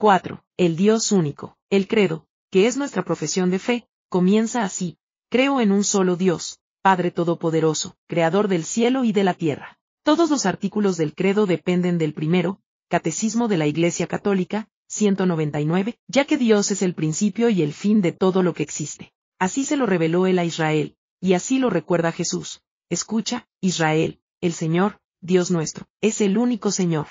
4. El Dios único. El credo, que es nuestra profesión de fe, comienza así. Creo en un solo Dios, Padre Todopoderoso, Creador del cielo y de la tierra. Todos los artículos del credo dependen del primero, Catecismo de la Iglesia Católica, 199, ya que Dios es el principio y el fin de todo lo que existe. Así se lo reveló él a Israel, y así lo recuerda Jesús. Escucha, Israel, el Señor, Dios nuestro, es el único Señor.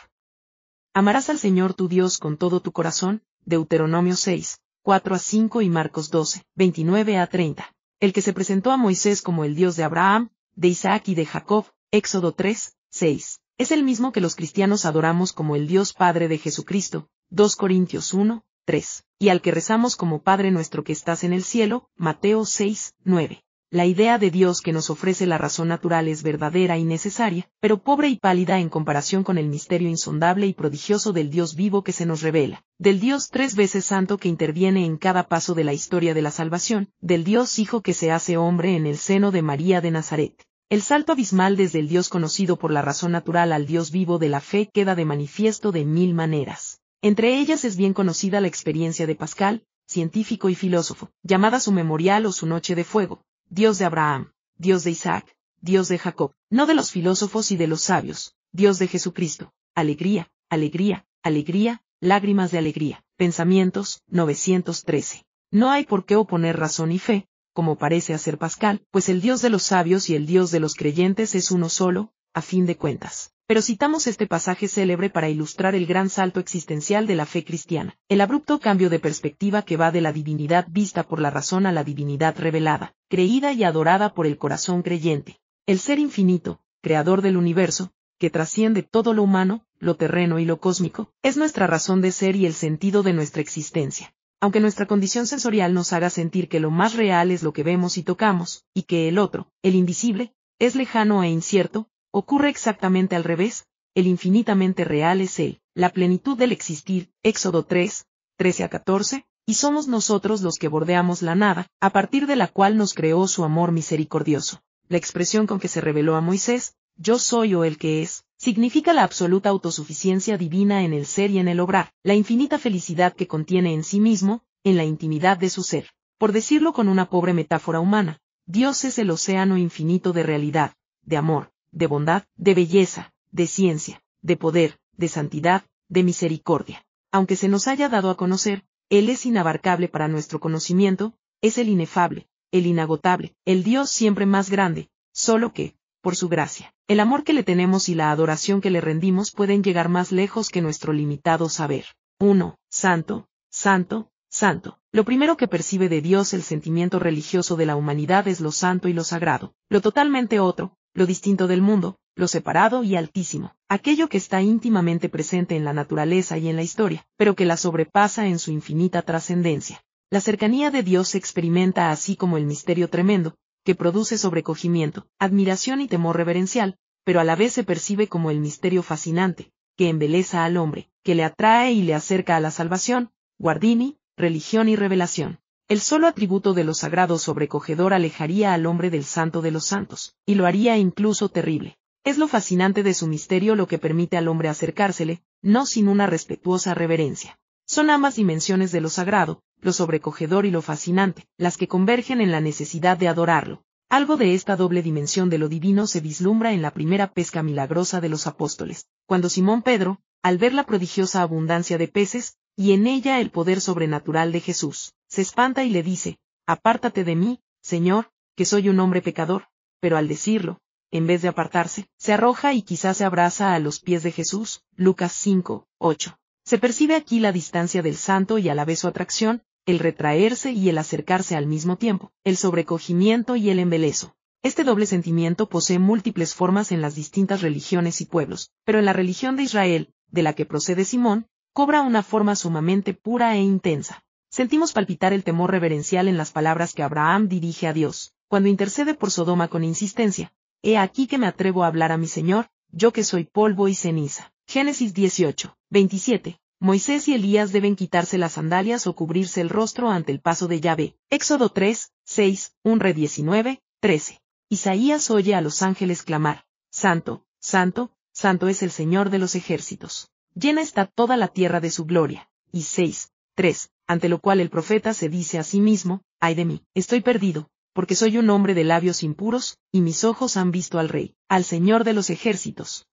Amarás al Señor tu Dios con todo tu corazón, Deuteronomio 6, 4 a 5 y Marcos 12, 29 a 30. El que se presentó a Moisés como el Dios de Abraham, de Isaac y de Jacob, Éxodo 3, 6. Es el mismo que los cristianos adoramos como el Dios Padre de Jesucristo, 2 Corintios 1, 3, y al que rezamos como Padre nuestro que estás en el cielo, Mateo 6, 9. La idea de Dios que nos ofrece la razón natural es verdadera y necesaria, pero pobre y pálida en comparación con el misterio insondable y prodigioso del Dios vivo que se nos revela, del Dios tres veces santo que interviene en cada paso de la historia de la salvación, del Dios Hijo que se hace hombre en el seno de María de Nazaret. El salto abismal desde el Dios conocido por la razón natural al Dios vivo de la fe queda de manifiesto de mil maneras. Entre ellas es bien conocida la experiencia de Pascal, científico y filósofo, llamada su memorial o su noche de fuego, Dios de Abraham, Dios de Isaac, Dios de Jacob, no de los filósofos y de los sabios, Dios de Jesucristo, alegría, alegría, alegría, lágrimas de alegría, pensamientos, 913. No hay por qué oponer razón y fe, como parece hacer Pascal, pues el Dios de los sabios y el Dios de los creyentes es uno solo, a fin de cuentas. Pero citamos este pasaje célebre para ilustrar el gran salto existencial de la fe cristiana, el abrupto cambio de perspectiva que va de la divinidad vista por la razón a la divinidad revelada, creída y adorada por el corazón creyente. El ser infinito, creador del universo, que trasciende todo lo humano, lo terreno y lo cósmico, es nuestra razón de ser y el sentido de nuestra existencia. Aunque nuestra condición sensorial nos haga sentir que lo más real es lo que vemos y tocamos, y que el otro, el invisible, es lejano e incierto, Ocurre exactamente al revés, el infinitamente real es Él, la plenitud del existir, Éxodo 3, 13 a 14, y somos nosotros los que bordeamos la nada, a partir de la cual nos creó su amor misericordioso. La expresión con que se reveló a Moisés, yo soy o el que es, significa la absoluta autosuficiencia divina en el ser y en el obrar, la infinita felicidad que contiene en sí mismo, en la intimidad de su ser. Por decirlo con una pobre metáfora humana, Dios es el océano infinito de realidad, de amor, de bondad, de belleza, de ciencia, de poder, de santidad, de misericordia. Aunque se nos haya dado a conocer, Él es inabarcable para nuestro conocimiento, es el inefable, el inagotable, el Dios siempre más grande, solo que, por su gracia, el amor que le tenemos y la adoración que le rendimos pueden llegar más lejos que nuestro limitado saber. 1. Santo, santo, santo. Lo primero que percibe de Dios el sentimiento religioso de la humanidad es lo santo y lo sagrado. Lo totalmente otro, lo distinto del mundo, lo separado y altísimo, aquello que está íntimamente presente en la naturaleza y en la historia, pero que la sobrepasa en su infinita trascendencia. La cercanía de Dios se experimenta así como el misterio tremendo, que produce sobrecogimiento, admiración y temor reverencial, pero a la vez se percibe como el misterio fascinante, que embeleza al hombre, que le atrae y le acerca a la salvación, guardini, religión y revelación. El solo atributo de lo sagrado sobrecogedor alejaría al hombre del santo de los santos, y lo haría incluso terrible. Es lo fascinante de su misterio lo que permite al hombre acercársele, no sin una respetuosa reverencia. Son ambas dimensiones de lo sagrado, lo sobrecogedor y lo fascinante, las que convergen en la necesidad de adorarlo. Algo de esta doble dimensión de lo divino se vislumbra en la primera pesca milagrosa de los apóstoles, cuando Simón Pedro, al ver la prodigiosa abundancia de peces, y en ella el poder sobrenatural de Jesús, se espanta y le dice, Apártate de mí, Señor, que soy un hombre pecador, pero al decirlo, en vez de apartarse, se arroja y quizás se abraza a los pies de Jesús, Lucas 5, 8. Se percibe aquí la distancia del santo y a la vez su atracción, el retraerse y el acercarse al mismo tiempo, el sobrecogimiento y el embelezo. Este doble sentimiento posee múltiples formas en las distintas religiones y pueblos, pero en la religión de Israel, de la que procede Simón, cobra una forma sumamente pura e intensa. Sentimos palpitar el temor reverencial en las palabras que Abraham dirige a Dios, cuando intercede por Sodoma con insistencia. He aquí que me atrevo a hablar a mi Señor, yo que soy polvo y ceniza. Génesis 18, 27. Moisés y Elías deben quitarse las sandalias o cubrirse el rostro ante el paso de Yahvé. Éxodo 3, 6, 1 re 19, 13. Isaías oye a los ángeles clamar, Santo, Santo, Santo es el Señor de los ejércitos llena está toda la tierra de su gloria. y 6, 3, ante lo cual el profeta se dice a sí mismo, ay de mí, estoy perdido, porque soy un hombre de labios impuros, y mis ojos han visto al Rey, al Señor de los ejércitos.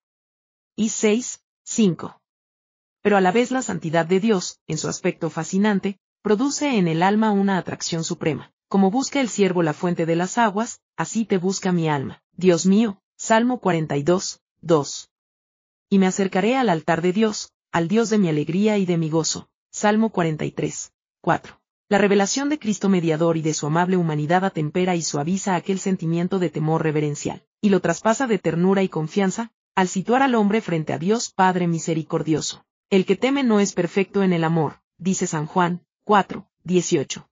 Y 6, 5. Pero a la vez la santidad de Dios, en su aspecto fascinante, produce en el alma una atracción suprema. Como busca el siervo la fuente de las aguas, así te busca mi alma. Dios mío, Salmo 42, 2. Y me acercaré al altar de Dios, al Dios de mi alegría y de mi gozo. Salmo 43, 4. La revelación de Cristo mediador y de su amable humanidad atempera y suaviza aquel sentimiento de temor reverencial, y lo traspasa de ternura y confianza, al situar al hombre frente a Dios Padre misericordioso. El que teme no es perfecto en el amor, dice San Juan, 4, 18.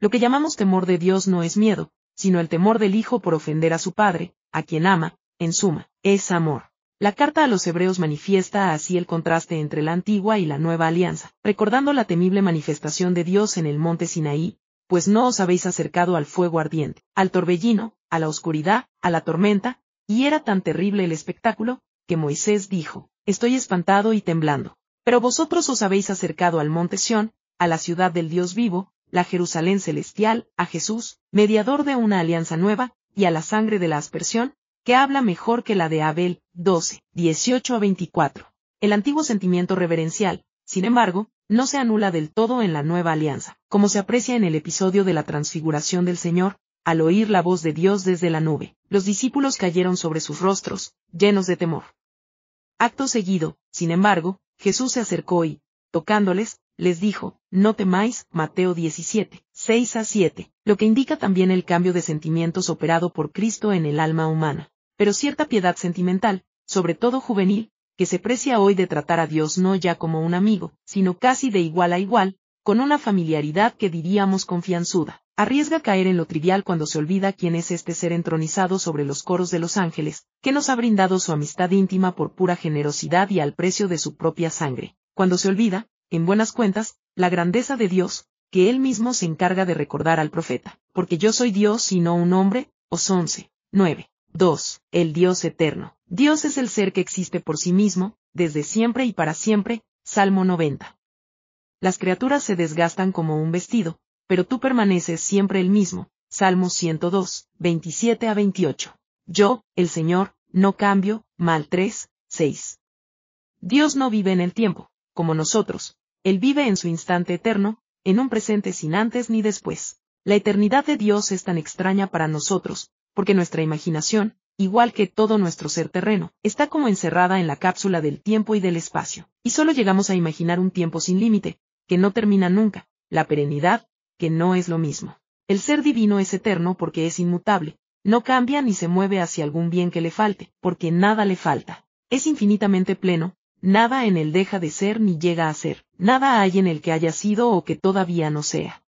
Lo que llamamos temor de Dios no es miedo, sino el temor del Hijo por ofender a su Padre, a quien ama, en suma, es amor. La carta a los hebreos manifiesta así el contraste entre la antigua y la nueva alianza, recordando la temible manifestación de Dios en el monte Sinaí, pues no os habéis acercado al fuego ardiente, al torbellino, a la oscuridad, a la tormenta, y era tan terrible el espectáculo, que Moisés dijo, estoy espantado y temblando. Pero vosotros os habéis acercado al monte Sión, a la ciudad del Dios vivo, la Jerusalén celestial, a Jesús, mediador de una alianza nueva, y a la sangre de la aspersión, que habla mejor que la de Abel, 12, 18 a 24. El antiguo sentimiento reverencial, sin embargo, no se anula del todo en la nueva alianza, como se aprecia en el episodio de la transfiguración del Señor, al oír la voz de Dios desde la nube, los discípulos cayeron sobre sus rostros, llenos de temor. Acto seguido, sin embargo, Jesús se acercó y, tocándoles, les dijo, no temáis, Mateo 17, 6 a 7, lo que indica también el cambio de sentimientos operado por Cristo en el alma humana pero cierta piedad sentimental, sobre todo juvenil, que se precia hoy de tratar a Dios no ya como un amigo, sino casi de igual a igual, con una familiaridad que diríamos confianzuda. Arriesga caer en lo trivial cuando se olvida quién es este ser entronizado sobre los coros de los ángeles, que nos ha brindado su amistad íntima por pura generosidad y al precio de su propia sangre. Cuando se olvida, en buenas cuentas, la grandeza de Dios, que él mismo se encarga de recordar al profeta, porque yo soy Dios y no un hombre, os 11, 9. 2. El Dios eterno. Dios es el ser que existe por sí mismo, desde siempre y para siempre. Salmo 90. Las criaturas se desgastan como un vestido, pero tú permaneces siempre el mismo. Salmo 102, 27 a 28. Yo, el Señor, no cambio. Mal 3, 6. Dios no vive en el tiempo, como nosotros. Él vive en su instante eterno, en un presente sin antes ni después. La eternidad de Dios es tan extraña para nosotros, porque nuestra imaginación, igual que todo nuestro ser terreno, está como encerrada en la cápsula del tiempo y del espacio, y solo llegamos a imaginar un tiempo sin límite, que no termina nunca, la perenidad, que no es lo mismo. El ser divino es eterno porque es inmutable, no cambia ni se mueve hacia algún bien que le falte, porque nada le falta. Es infinitamente pleno, nada en él deja de ser ni llega a ser, nada hay en el que haya sido o que todavía no sea.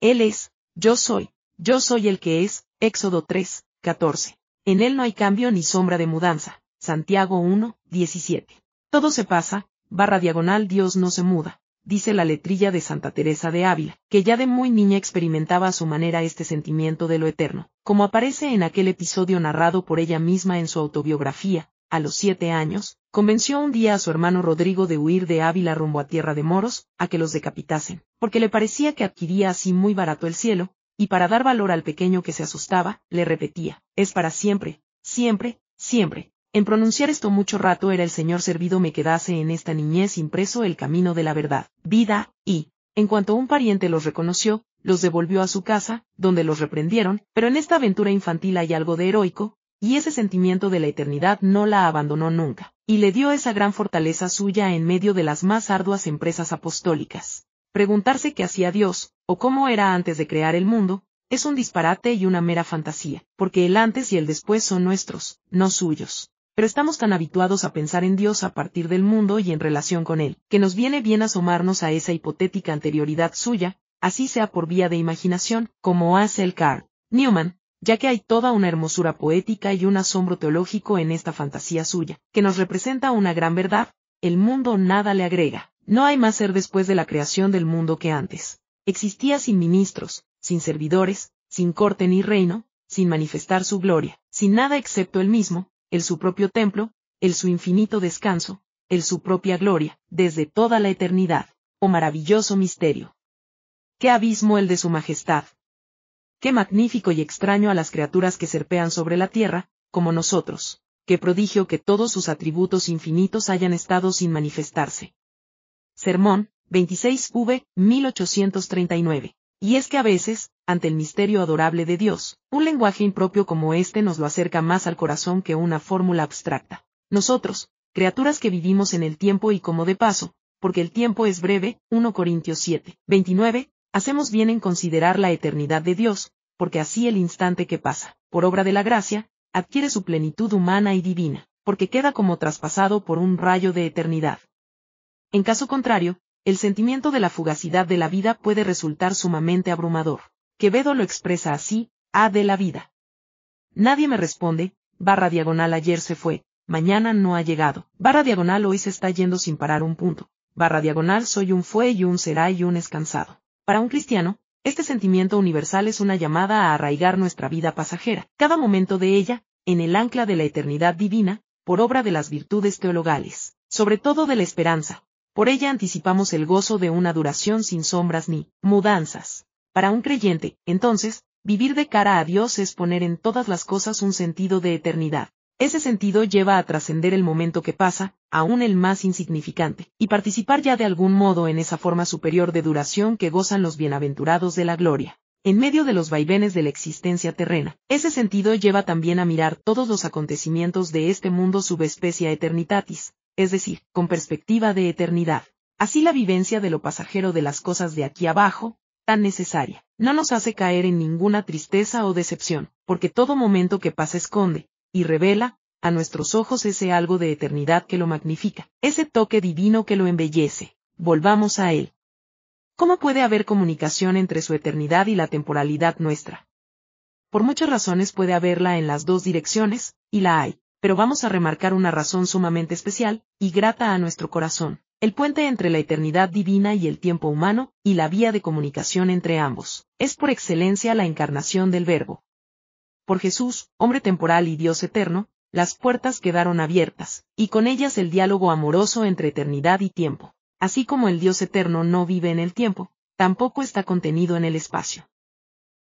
Él es, yo soy, yo soy el que es, Éxodo 3, 14. En él no hay cambio ni sombra de mudanza. Santiago 1, 17. Todo se pasa, barra diagonal Dios no se muda, dice la letrilla de Santa Teresa de Ávila, que ya de muy niña experimentaba a su manera este sentimiento de lo eterno, como aparece en aquel episodio narrado por ella misma en su autobiografía, a los siete años, convenció un día a su hermano Rodrigo de huir de Ávila rumbo a tierra de moros, a que los decapitasen, porque le parecía que adquiría así muy barato el cielo, y para dar valor al pequeño que se asustaba, le repetía, es para siempre, siempre, siempre. En pronunciar esto mucho rato era el Señor servido me quedase en esta niñez impreso el camino de la verdad, vida, y, en cuanto un pariente los reconoció, los devolvió a su casa, donde los reprendieron, pero en esta aventura infantil hay algo de heroico, y ese sentimiento de la eternidad no la abandonó nunca, y le dio esa gran fortaleza suya en medio de las más arduas empresas apostólicas. Preguntarse qué hacía Dios, o cómo era antes de crear el mundo, es un disparate y una mera fantasía, porque el antes y el después son nuestros, no suyos. Pero estamos tan habituados a pensar en Dios a partir del mundo y en relación con él, que nos viene bien asomarnos a esa hipotética anterioridad suya, así sea por vía de imaginación, como hace el Carl Newman, ya que hay toda una hermosura poética y un asombro teológico en esta fantasía suya, que nos representa una gran verdad, el mundo nada le agrega. No hay más ser después de la creación del mundo que antes. Existía sin ministros, sin servidores, sin corte ni reino, sin manifestar su gloria, sin nada excepto el mismo, el su propio templo, el su infinito descanso, el su propia gloria, desde toda la eternidad. oh maravilloso misterio. Qué abismo el de su majestad. Qué magnífico y extraño a las criaturas que serpean sobre la tierra, como nosotros. Qué prodigio que todos sus atributos infinitos hayan estado sin manifestarse. Sermón, 26v, 1839. Y es que a veces, ante el misterio adorable de Dios, un lenguaje impropio como este nos lo acerca más al corazón que una fórmula abstracta. Nosotros, criaturas que vivimos en el tiempo y como de paso, porque el tiempo es breve, 1 Corintios 7, 29, hacemos bien en considerar la eternidad de Dios, porque así el instante que pasa, por obra de la gracia, adquiere su plenitud humana y divina, porque queda como traspasado por un rayo de eternidad. En caso contrario, el sentimiento de la fugacidad de la vida puede resultar sumamente abrumador. Quevedo lo expresa así, A de la vida. Nadie me responde, barra diagonal ayer se fue, mañana no ha llegado, barra diagonal hoy se está yendo sin parar un punto, barra diagonal soy un fue y un será y un escansado. Para un cristiano, este sentimiento universal es una llamada a arraigar nuestra vida pasajera, cada momento de ella, en el ancla de la eternidad divina, por obra de las virtudes teologales, sobre todo de la esperanza, por ella anticipamos el gozo de una duración sin sombras ni mudanzas. Para un creyente, entonces, vivir de cara a Dios es poner en todas las cosas un sentido de eternidad. Ese sentido lleva a trascender el momento que pasa, aún el más insignificante, y participar ya de algún modo en esa forma superior de duración que gozan los bienaventurados de la gloria. En medio de los vaivenes de la existencia terrena, ese sentido lleva también a mirar todos los acontecimientos de este mundo subespecie eternitatis, es decir, con perspectiva de eternidad. Así la vivencia de lo pasajero de las cosas de aquí abajo, tan necesaria, no nos hace caer en ninguna tristeza o decepción, porque todo momento que pasa esconde, y revela, a nuestros ojos ese algo de eternidad que lo magnifica, ese toque divino que lo embellece. Volvamos a él. ¿Cómo puede haber comunicación entre su eternidad y la temporalidad nuestra? Por muchas razones puede haberla en las dos direcciones, y la hay pero vamos a remarcar una razón sumamente especial, y grata a nuestro corazón, el puente entre la eternidad divina y el tiempo humano, y la vía de comunicación entre ambos, es por excelencia la encarnación del Verbo. Por Jesús, hombre temporal y Dios eterno, las puertas quedaron abiertas, y con ellas el diálogo amoroso entre eternidad y tiempo. Así como el Dios eterno no vive en el tiempo, tampoco está contenido en el espacio.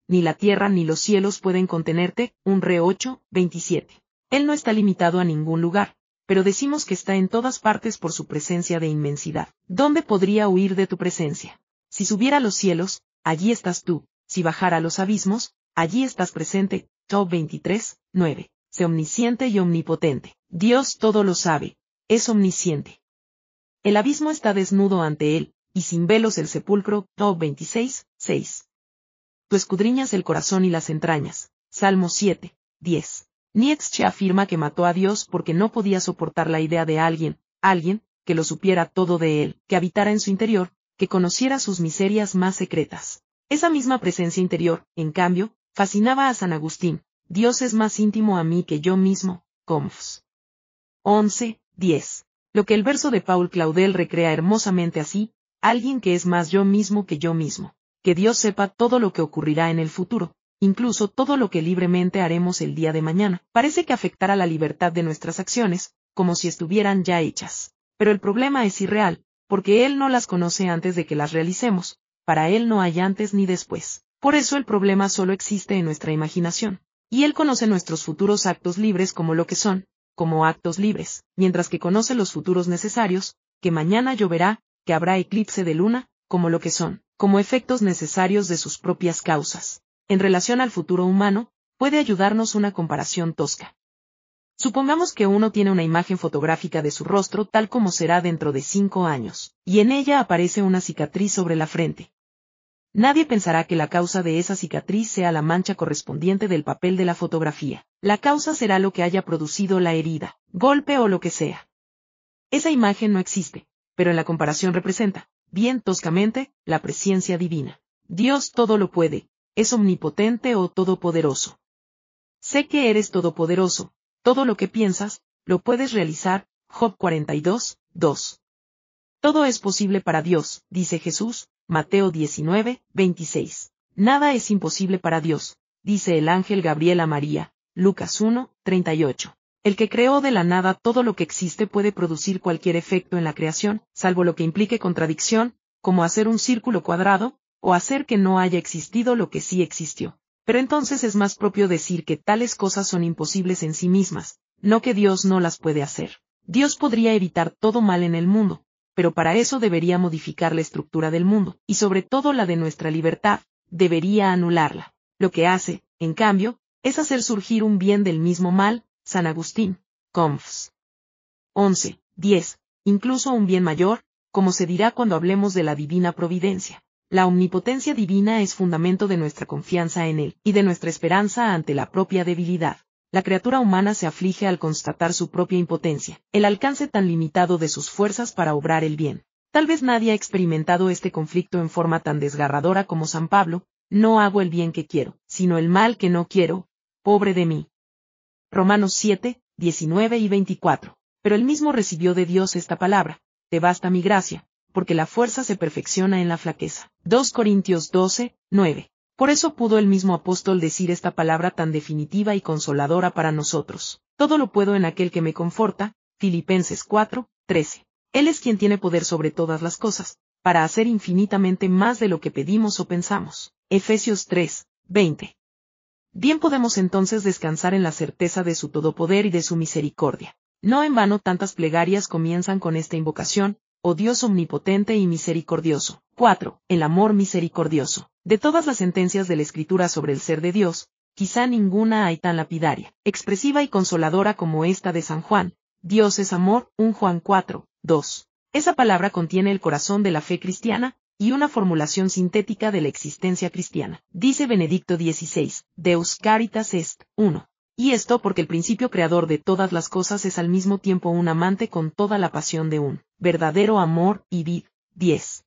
Ni la tierra ni los cielos pueden contenerte, un re 8, 27. Él no está limitado a ningún lugar, pero decimos que está en todas partes por su presencia de inmensidad. ¿Dónde podría huir de tu presencia? Si subiera a los cielos, allí estás tú, si bajara a los abismos, allí estás presente. Top 23, 9. Sé omnisciente y omnipotente. Dios todo lo sabe, es omnisciente. El abismo está desnudo ante él, y sin velos el sepulcro. Top 26, 6. Tú escudriñas el corazón y las entrañas. Salmo 7, 10. Nietzsche afirma que mató a Dios porque no podía soportar la idea de alguien, alguien, que lo supiera todo de él, que habitara en su interior, que conociera sus miserias más secretas. Esa misma presencia interior, en cambio, fascinaba a San Agustín. Dios es más íntimo a mí que yo mismo, Confs. 11, 10. Lo que el verso de Paul Claudel recrea hermosamente así, alguien que es más yo mismo que yo mismo. Que Dios sepa todo lo que ocurrirá en el futuro, incluso todo lo que libremente haremos el día de mañana, parece que afectará la libertad de nuestras acciones, como si estuvieran ya hechas. Pero el problema es irreal, porque Él no las conoce antes de que las realicemos, para Él no hay antes ni después. Por eso el problema solo existe en nuestra imaginación. Y Él conoce nuestros futuros actos libres como lo que son, como actos libres, mientras que conoce los futuros necesarios, que mañana lloverá, que habrá eclipse de luna, como lo que son, como efectos necesarios de sus propias causas en relación al futuro humano, puede ayudarnos una comparación tosca. Supongamos que uno tiene una imagen fotográfica de su rostro tal como será dentro de cinco años, y en ella aparece una cicatriz sobre la frente. Nadie pensará que la causa de esa cicatriz sea la mancha correspondiente del papel de la fotografía. La causa será lo que haya producido la herida, golpe o lo que sea. Esa imagen no existe, pero en la comparación representa, bien toscamente, la presencia divina. Dios todo lo puede, es omnipotente o todopoderoso. Sé que eres todopoderoso, todo lo que piensas, lo puedes realizar, Job 42, 2. Todo es posible para Dios, dice Jesús, Mateo 19, 26. Nada es imposible para Dios, dice el ángel Gabriel a María, Lucas 1, 38. El que creó de la nada todo lo que existe puede producir cualquier efecto en la creación, salvo lo que implique contradicción, como hacer un círculo cuadrado, o hacer que no haya existido lo que sí existió. Pero entonces es más propio decir que tales cosas son imposibles en sí mismas, no que Dios no las puede hacer. Dios podría evitar todo mal en el mundo, pero para eso debería modificar la estructura del mundo, y sobre todo la de nuestra libertad, debería anularla. Lo que hace, en cambio, es hacer surgir un bien del mismo mal, San Agustín, Confs. 11, 10, incluso un bien mayor, como se dirá cuando hablemos de la divina providencia. La omnipotencia divina es fundamento de nuestra confianza en Él, y de nuestra esperanza ante la propia debilidad. La criatura humana se aflige al constatar su propia impotencia, el alcance tan limitado de sus fuerzas para obrar el bien. Tal vez nadie ha experimentado este conflicto en forma tan desgarradora como San Pablo, no hago el bien que quiero, sino el mal que no quiero, pobre de mí. Romanos 7, 19 y 24. Pero él mismo recibió de Dios esta palabra, te basta mi gracia, porque la fuerza se perfecciona en la flaqueza. 2 Corintios 12, 9. Por eso pudo el mismo apóstol decir esta palabra tan definitiva y consoladora para nosotros. Todo lo puedo en aquel que me conforta, Filipenses 4, 13. Él es quien tiene poder sobre todas las cosas, para hacer infinitamente más de lo que pedimos o pensamos. Efesios 3, 20. Bien podemos entonces descansar en la certeza de su todopoder y de su misericordia. No en vano tantas plegarias comienzan con esta invocación, oh Dios omnipotente y misericordioso. 4. El amor misericordioso. De todas las sentencias de la Escritura sobre el ser de Dios, quizá ninguna hay tan lapidaria, expresiva y consoladora como esta de San Juan. Dios es amor, 1 Juan 4, 2. Esa palabra contiene el corazón de la fe cristiana, y una formulación sintética de la existencia cristiana. Dice Benedicto XVI, Deus caritas est, 1. Y esto porque el principio creador de todas las cosas es al mismo tiempo un amante con toda la pasión de un verdadero amor y vid. 10.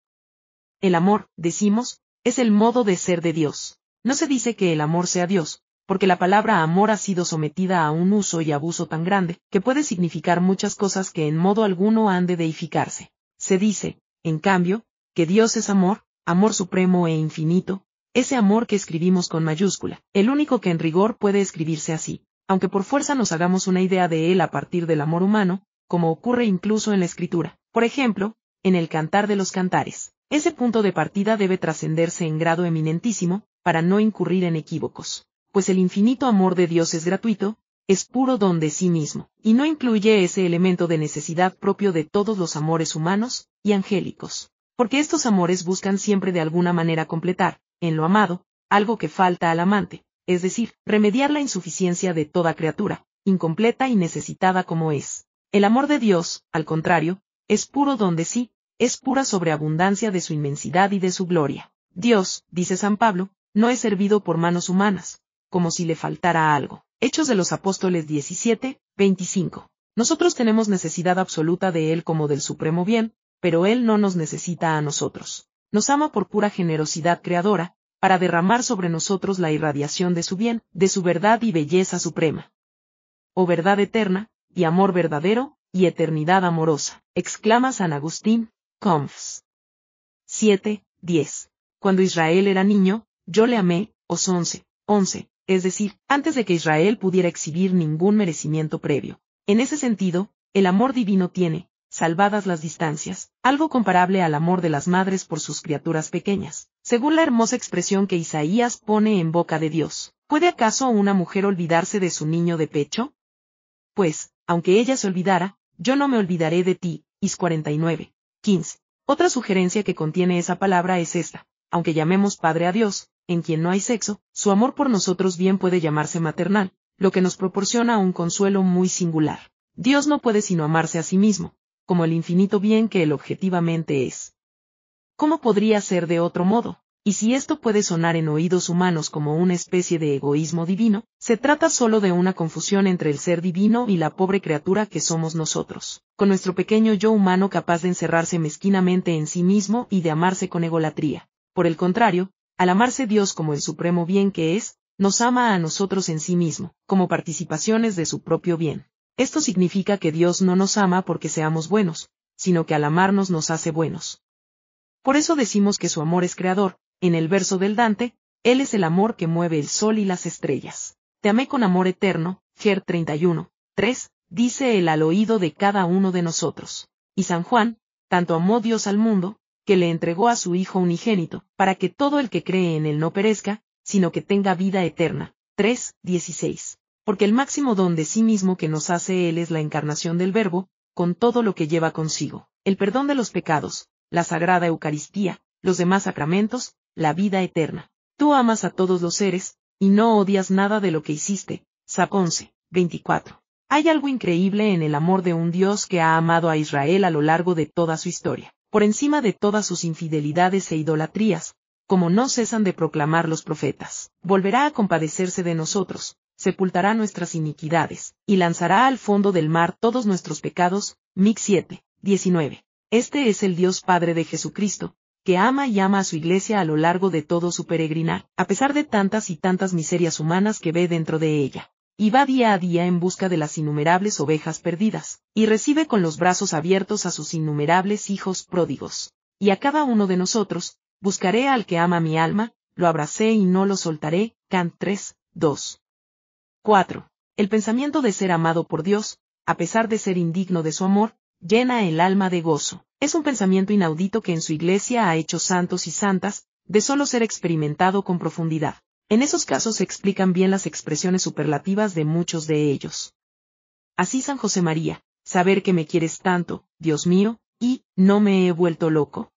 El amor, decimos, es el modo de ser de Dios. No se dice que el amor sea Dios, porque la palabra amor ha sido sometida a un uso y abuso tan grande, que puede significar muchas cosas que en modo alguno han de deificarse. Se dice, en cambio, que Dios es amor, amor supremo e infinito, ese amor que escribimos con mayúscula, el único que en rigor puede escribirse así, aunque por fuerza nos hagamos una idea de él a partir del amor humano, como ocurre incluso en la escritura. Por ejemplo, en el Cantar de los Cantares. Ese punto de partida debe trascenderse en grado eminentísimo, para no incurrir en equívocos. Pues el infinito amor de Dios es gratuito, es puro don de sí mismo, y no incluye ese elemento de necesidad propio de todos los amores humanos y angélicos. Porque estos amores buscan siempre de alguna manera completar, en lo amado, algo que falta al amante, es decir, remediar la insuficiencia de toda criatura, incompleta y necesitada como es. El amor de Dios, al contrario, es puro donde sí, es pura sobreabundancia de su inmensidad y de su gloria. Dios, dice San Pablo, no es servido por manos humanas, como si le faltara algo. Hechos de los Apóstoles 17, 25. Nosotros tenemos necesidad absoluta de Él como del supremo bien, pero Él no nos necesita a nosotros. Nos ama por pura generosidad creadora, para derramar sobre nosotros la irradiación de su bien, de su verdad y belleza suprema. Oh verdad eterna, y amor verdadero, y eternidad amorosa, exclama San Agustín, Confs. 7, 10. Cuando Israel era niño, yo le amé, os 11, 11, es decir, antes de que Israel pudiera exhibir ningún merecimiento previo. En ese sentido, el amor divino tiene, salvadas las distancias, algo comparable al amor de las madres por sus criaturas pequeñas, según la hermosa expresión que Isaías pone en boca de Dios. ¿Puede acaso una mujer olvidarse de su niño de pecho? Pues, aunque ella se olvidara, yo no me olvidaré de ti, Is 49, 15. Otra sugerencia que contiene esa palabra es esta, aunque llamemos Padre a Dios, en quien no hay sexo, su amor por nosotros bien puede llamarse maternal, lo que nos proporciona un consuelo muy singular. Dios no puede sino amarse a sí mismo, como el infinito bien que él objetivamente es. ¿Cómo podría ser de otro modo? Y si esto puede sonar en oídos humanos como una especie de egoísmo divino, se trata solo de una confusión entre el ser divino y la pobre criatura que somos nosotros, con nuestro pequeño yo humano capaz de encerrarse mezquinamente en sí mismo y de amarse con egolatría. Por el contrario, al amarse Dios como el supremo bien que es, nos ama a nosotros en sí mismo, como participaciones de su propio bien. Esto significa que Dios no nos ama porque seamos buenos, sino que al amarnos nos hace buenos. Por eso decimos que su amor es creador, en el verso del Dante, Él es el amor que mueve el sol y las estrellas. Te amé con amor eterno, Ger 31, 3, dice él al oído de cada uno de nosotros. Y San Juan, tanto amó Dios al mundo, que le entregó a su Hijo unigénito, para que todo el que cree en él no perezca, sino que tenga vida eterna. 3, 16. Porque el máximo don de sí mismo que nos hace Él es la encarnación del Verbo, con todo lo que lleva consigo, el perdón de los pecados, la sagrada Eucaristía, los demás sacramentos, la vida eterna. Tú amas a todos los seres, y no odias nada de lo que hiciste. Sap 11, 24. Hay algo increíble en el amor de un Dios que ha amado a Israel a lo largo de toda su historia, por encima de todas sus infidelidades e idolatrías, como no cesan de proclamar los profetas. Volverá a compadecerse de nosotros, sepultará nuestras iniquidades, y lanzará al fondo del mar todos nuestros pecados. Mic 7, 19. Este es el Dios Padre de Jesucristo, que ama y ama a su iglesia a lo largo de todo su peregrinar, a pesar de tantas y tantas miserias humanas que ve dentro de ella. Y va día a día en busca de las innumerables ovejas perdidas, y recibe con los brazos abiertos a sus innumerables hijos pródigos. Y a cada uno de nosotros, buscaré al que ama mi alma, lo abracé y no lo soltaré. Cant 3, 2. 4. El pensamiento de ser amado por Dios, a pesar de ser indigno de su amor, llena el alma de gozo. Es un pensamiento inaudito que en su iglesia ha hecho santos y santas, de solo ser experimentado con profundidad. En esos casos se explican bien las expresiones superlativas de muchos de ellos. Así San José María, saber que me quieres tanto, Dios mío, y, no me he vuelto loco.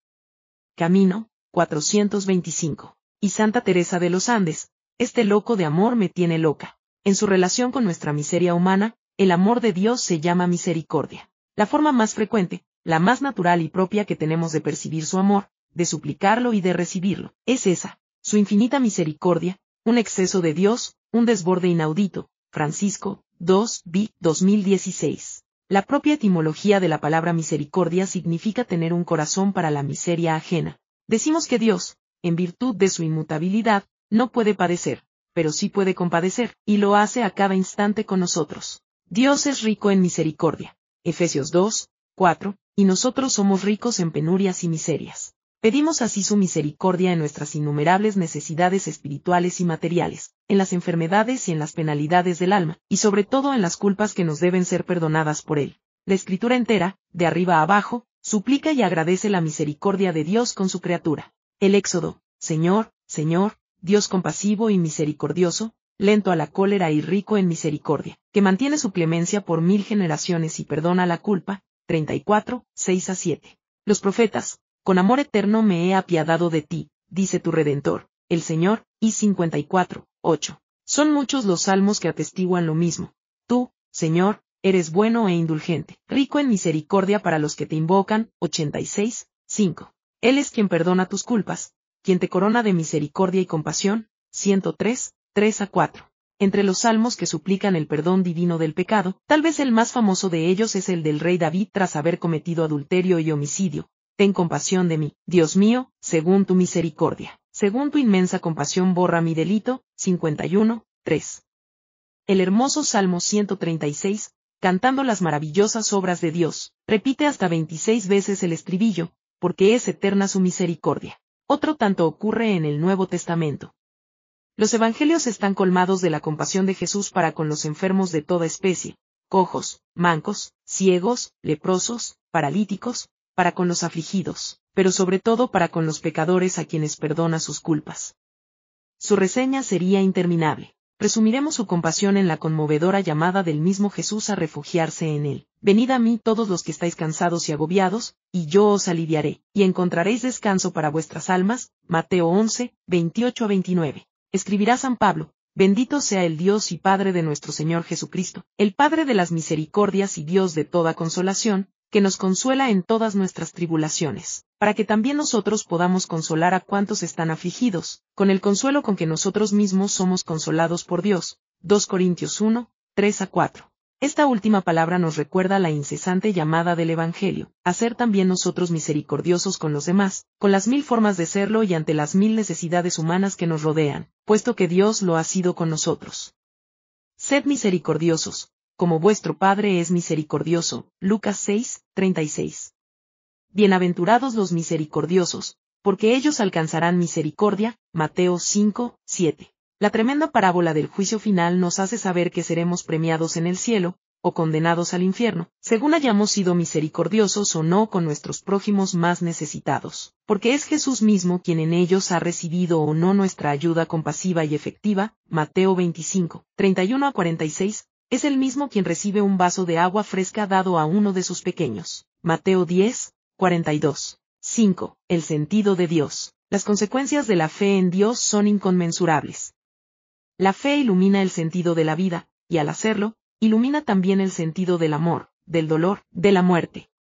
Camino, 425. Y Santa Teresa de los Andes, este loco de amor me tiene loca. En su relación con nuestra miseria humana, el amor de Dios se llama misericordia. La forma más frecuente, la más natural y propia que tenemos de percibir su amor, de suplicarlo y de recibirlo, es esa, su infinita misericordia, un exceso de Dios, un desborde inaudito. Francisco, 2, b. 2016. La propia etimología de la palabra misericordia significa tener un corazón para la miseria ajena. Decimos que Dios, en virtud de su inmutabilidad, no puede padecer, pero sí puede compadecer, y lo hace a cada instante con nosotros. Dios es rico en misericordia. Efesios 2, 4, y nosotros somos ricos en penurias y miserias. Pedimos así su misericordia en nuestras innumerables necesidades espirituales y materiales, en las enfermedades y en las penalidades del alma, y sobre todo en las culpas que nos deben ser perdonadas por Él. La escritura entera, de arriba a abajo, suplica y agradece la misericordia de Dios con su criatura. El Éxodo, Señor, Señor, Dios compasivo y misericordioso, lento a la cólera y rico en misericordia, que mantiene su clemencia por mil generaciones y perdona la culpa, 34, 6 a 7. Los profetas, con amor eterno me he apiadado de ti, dice tu Redentor, el Señor, y 54, 8. Son muchos los salmos que atestiguan lo mismo. Tú, Señor, eres bueno e indulgente, rico en misericordia para los que te invocan, 86, 5. Él es quien perdona tus culpas, quien te corona de misericordia y compasión, 103, 3 a 4. Entre los salmos que suplican el perdón divino del pecado, tal vez el más famoso de ellos es el del rey David tras haber cometido adulterio y homicidio. Ten compasión de mí, Dios mío, según tu misericordia. Según tu inmensa compasión borra mi delito. 51, 3. El hermoso Salmo 136, cantando las maravillosas obras de Dios, repite hasta 26 veces el estribillo, porque es eterna su misericordia. Otro tanto ocurre en el Nuevo Testamento. Los evangelios están colmados de la compasión de Jesús para con los enfermos de toda especie, cojos, mancos, ciegos, leprosos, paralíticos, para con los afligidos, pero sobre todo para con los pecadores a quienes perdona sus culpas. Su reseña sería interminable. Resumiremos su compasión en la conmovedora llamada del mismo Jesús a refugiarse en él. Venid a mí todos los que estáis cansados y agobiados, y yo os aliviaré, y encontraréis descanso para vuestras almas. Mateo 11, 28 a 29 escribirá San Pablo, bendito sea el Dios y Padre de nuestro Señor Jesucristo, el Padre de las misericordias y Dios de toda consolación, que nos consuela en todas nuestras tribulaciones, para que también nosotros podamos consolar a cuantos están afligidos, con el consuelo con que nosotros mismos somos consolados por Dios. 2 Corintios 1, 3 a 4. Esta última palabra nos recuerda la incesante llamada del Evangelio, a ser también nosotros misericordiosos con los demás, con las mil formas de serlo y ante las mil necesidades humanas que nos rodean, puesto que Dios lo ha sido con nosotros. Sed misericordiosos, como vuestro Padre es misericordioso. Lucas 6, 36. Bienaventurados los misericordiosos, porque ellos alcanzarán misericordia. Mateo 5, 7. La tremenda parábola del juicio final nos hace saber que seremos premiados en el cielo, o condenados al infierno, según hayamos sido misericordiosos o no con nuestros prójimos más necesitados, porque es Jesús mismo quien en ellos ha recibido o no nuestra ayuda compasiva y efectiva, Mateo 25, 31 a 46, es el mismo quien recibe un vaso de agua fresca dado a uno de sus pequeños, Mateo 10, 42. 5. El sentido de Dios. Las consecuencias de la fe en Dios son inconmensurables. La fe ilumina el sentido de la vida, y al hacerlo, ilumina también el sentido del amor, del dolor, de la muerte.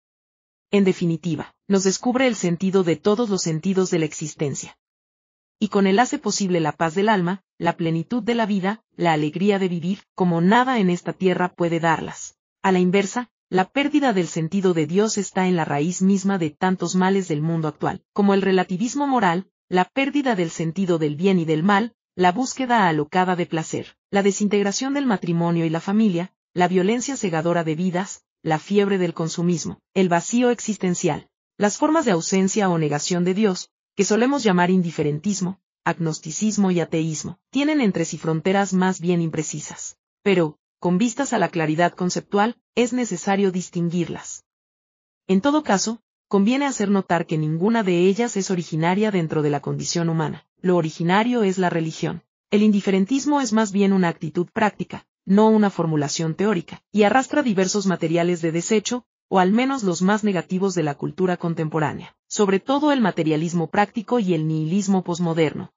En definitiva, nos descubre el sentido de todos los sentidos de la existencia. Y con él hace posible la paz del alma, la plenitud de la vida, la alegría de vivir, como nada en esta tierra puede darlas. A la inversa, la pérdida del sentido de Dios está en la raíz misma de tantos males del mundo actual, como el relativismo moral, la pérdida del sentido del bien y del mal, la búsqueda alocada de placer, la desintegración del matrimonio y la familia, la violencia cegadora de vidas, la fiebre del consumismo, el vacío existencial, las formas de ausencia o negación de Dios, que solemos llamar indiferentismo, agnosticismo y ateísmo, tienen entre sí fronteras más bien imprecisas. Pero, con vistas a la claridad conceptual, es necesario distinguirlas. En todo caso, conviene hacer notar que ninguna de ellas es originaria dentro de la condición humana lo originario es la religión. El indiferentismo es más bien una actitud práctica, no una formulación teórica, y arrastra diversos materiales de desecho, o al menos los más negativos de la cultura contemporánea, sobre todo el materialismo práctico y el nihilismo posmoderno.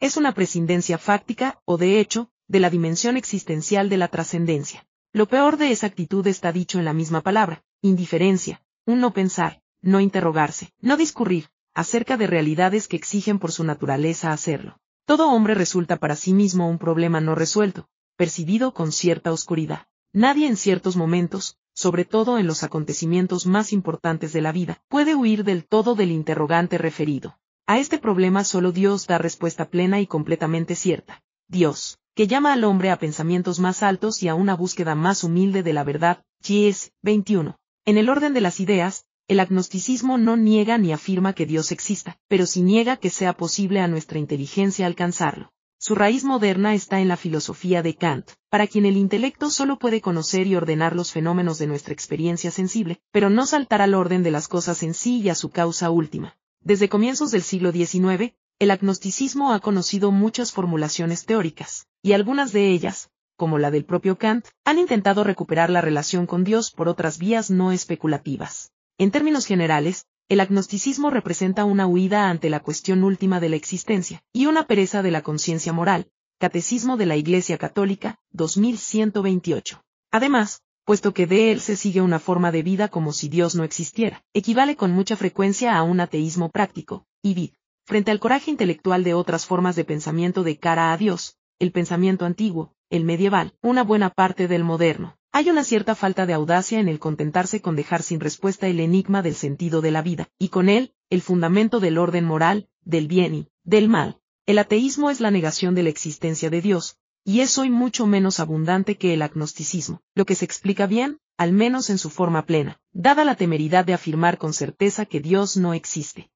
Es una prescindencia fáctica, o de hecho, de la dimensión existencial de la trascendencia. Lo peor de esa actitud está dicho en la misma palabra, indiferencia, un no pensar, no interrogarse, no discurrir, acerca de realidades que exigen por su naturaleza hacerlo. Todo hombre resulta para sí mismo un problema no resuelto, percibido con cierta oscuridad. Nadie en ciertos momentos, sobre todo en los acontecimientos más importantes de la vida, puede huir del todo del interrogante referido. A este problema solo Dios da respuesta plena y completamente cierta. Dios, que llama al hombre a pensamientos más altos y a una búsqueda más humilde de la verdad. G.S. 21. En el orden de las ideas, el agnosticismo no niega ni afirma que Dios exista, pero sí niega que sea posible a nuestra inteligencia alcanzarlo. Su raíz moderna está en la filosofía de Kant, para quien el intelecto solo puede conocer y ordenar los fenómenos de nuestra experiencia sensible, pero no saltar al orden de las cosas en sí y a su causa última. Desde comienzos del siglo XIX, el agnosticismo ha conocido muchas formulaciones teóricas, y algunas de ellas, como la del propio Kant, han intentado recuperar la relación con Dios por otras vías no especulativas. En términos generales, el agnosticismo representa una huida ante la cuestión última de la existencia, y una pereza de la conciencia moral. Catecismo de la Iglesia Católica, 2128. Además, puesto que de él se sigue una forma de vida como si Dios no existiera, equivale con mucha frecuencia a un ateísmo práctico, y vid. Frente al coraje intelectual de otras formas de pensamiento de cara a Dios, el pensamiento antiguo, el medieval, una buena parte del moderno, hay una cierta falta de audacia en el contentarse con dejar sin respuesta el enigma del sentido de la vida, y con él, el fundamento del orden moral, del bien y del mal. El ateísmo es la negación de la existencia de Dios, y es hoy mucho menos abundante que el agnosticismo, lo que se explica bien, al menos en su forma plena, dada la temeridad de afirmar con certeza que Dios no existe.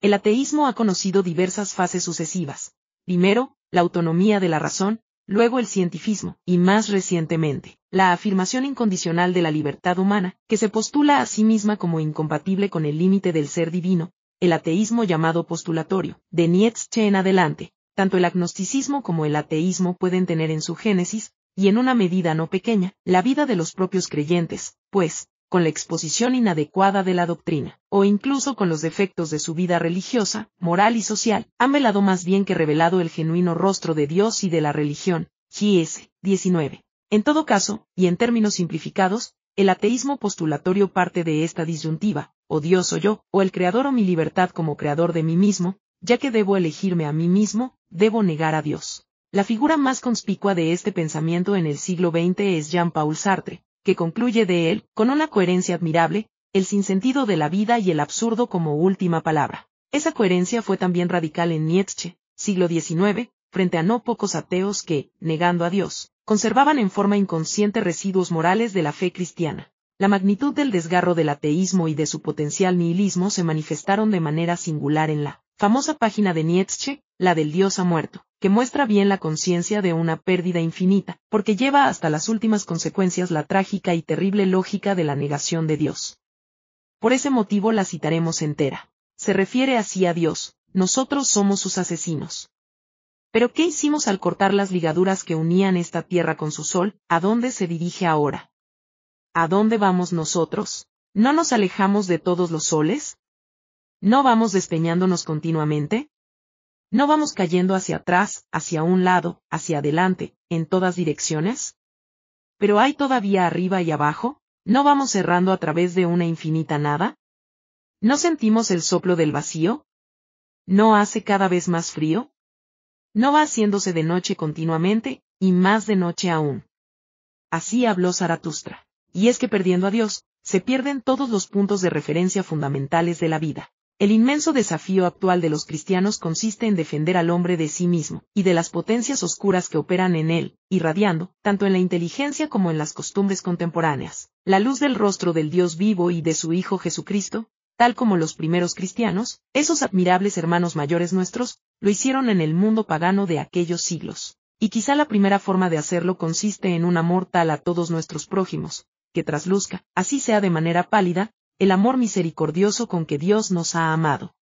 El ateísmo ha conocido diversas fases sucesivas. Primero, la autonomía de la razón, luego el cientifismo, y más recientemente, la afirmación incondicional de la libertad humana, que se postula a sí misma como incompatible con el límite del ser divino, el ateísmo llamado postulatorio, de Nietzsche en adelante, tanto el agnosticismo como el ateísmo pueden tener en su génesis, y en una medida no pequeña, la vida de los propios creyentes, pues, con la exposición inadecuada de la doctrina, o incluso con los defectos de su vida religiosa, moral y social, han velado más bien que revelado el genuino rostro de Dios y de la religión. G.S. 19. En todo caso, y en términos simplificados, el ateísmo postulatorio parte de esta disyuntiva, o Dios o yo, o el creador o mi libertad como creador de mí mismo, ya que debo elegirme a mí mismo, debo negar a Dios. La figura más conspicua de este pensamiento en el siglo XX es Jean-Paul Sartre, que concluye de él, con una coherencia admirable, el sinsentido de la vida y el absurdo como última palabra. Esa coherencia fue también radical en Nietzsche, siglo XIX, frente a no pocos ateos que, negando a Dios, conservaban en forma inconsciente residuos morales de la fe cristiana. La magnitud del desgarro del ateísmo y de su potencial nihilismo se manifestaron de manera singular en la famosa página de Nietzsche, la del Dios ha muerto, que muestra bien la conciencia de una pérdida infinita, porque lleva hasta las últimas consecuencias la trágica y terrible lógica de la negación de Dios. Por ese motivo la citaremos entera. Se refiere así a Dios, nosotros somos sus asesinos. Pero ¿qué hicimos al cortar las ligaduras que unían esta tierra con su sol? ¿A dónde se dirige ahora? ¿A dónde vamos nosotros? ¿No nos alejamos de todos los soles? ¿No vamos despeñándonos continuamente? ¿No vamos cayendo hacia atrás, hacia un lado, hacia adelante, en todas direcciones? ¿Pero hay todavía arriba y abajo? ¿No vamos cerrando a través de una infinita nada? ¿No sentimos el soplo del vacío? ¿No hace cada vez más frío? ¿No va haciéndose de noche continuamente, y más de noche aún? Así habló Zaratustra. Y es que perdiendo a Dios, se pierden todos los puntos de referencia fundamentales de la vida. El inmenso desafío actual de los cristianos consiste en defender al hombre de sí mismo, y de las potencias oscuras que operan en él, irradiando, tanto en la inteligencia como en las costumbres contemporáneas, la luz del rostro del Dios vivo y de su Hijo Jesucristo, tal como los primeros cristianos, esos admirables hermanos mayores nuestros, lo hicieron en el mundo pagano de aquellos siglos. Y quizá la primera forma de hacerlo consiste en un amor tal a todos nuestros prójimos, que trasluzca, así sea de manera pálida, el amor misericordioso con que Dios nos ha amado.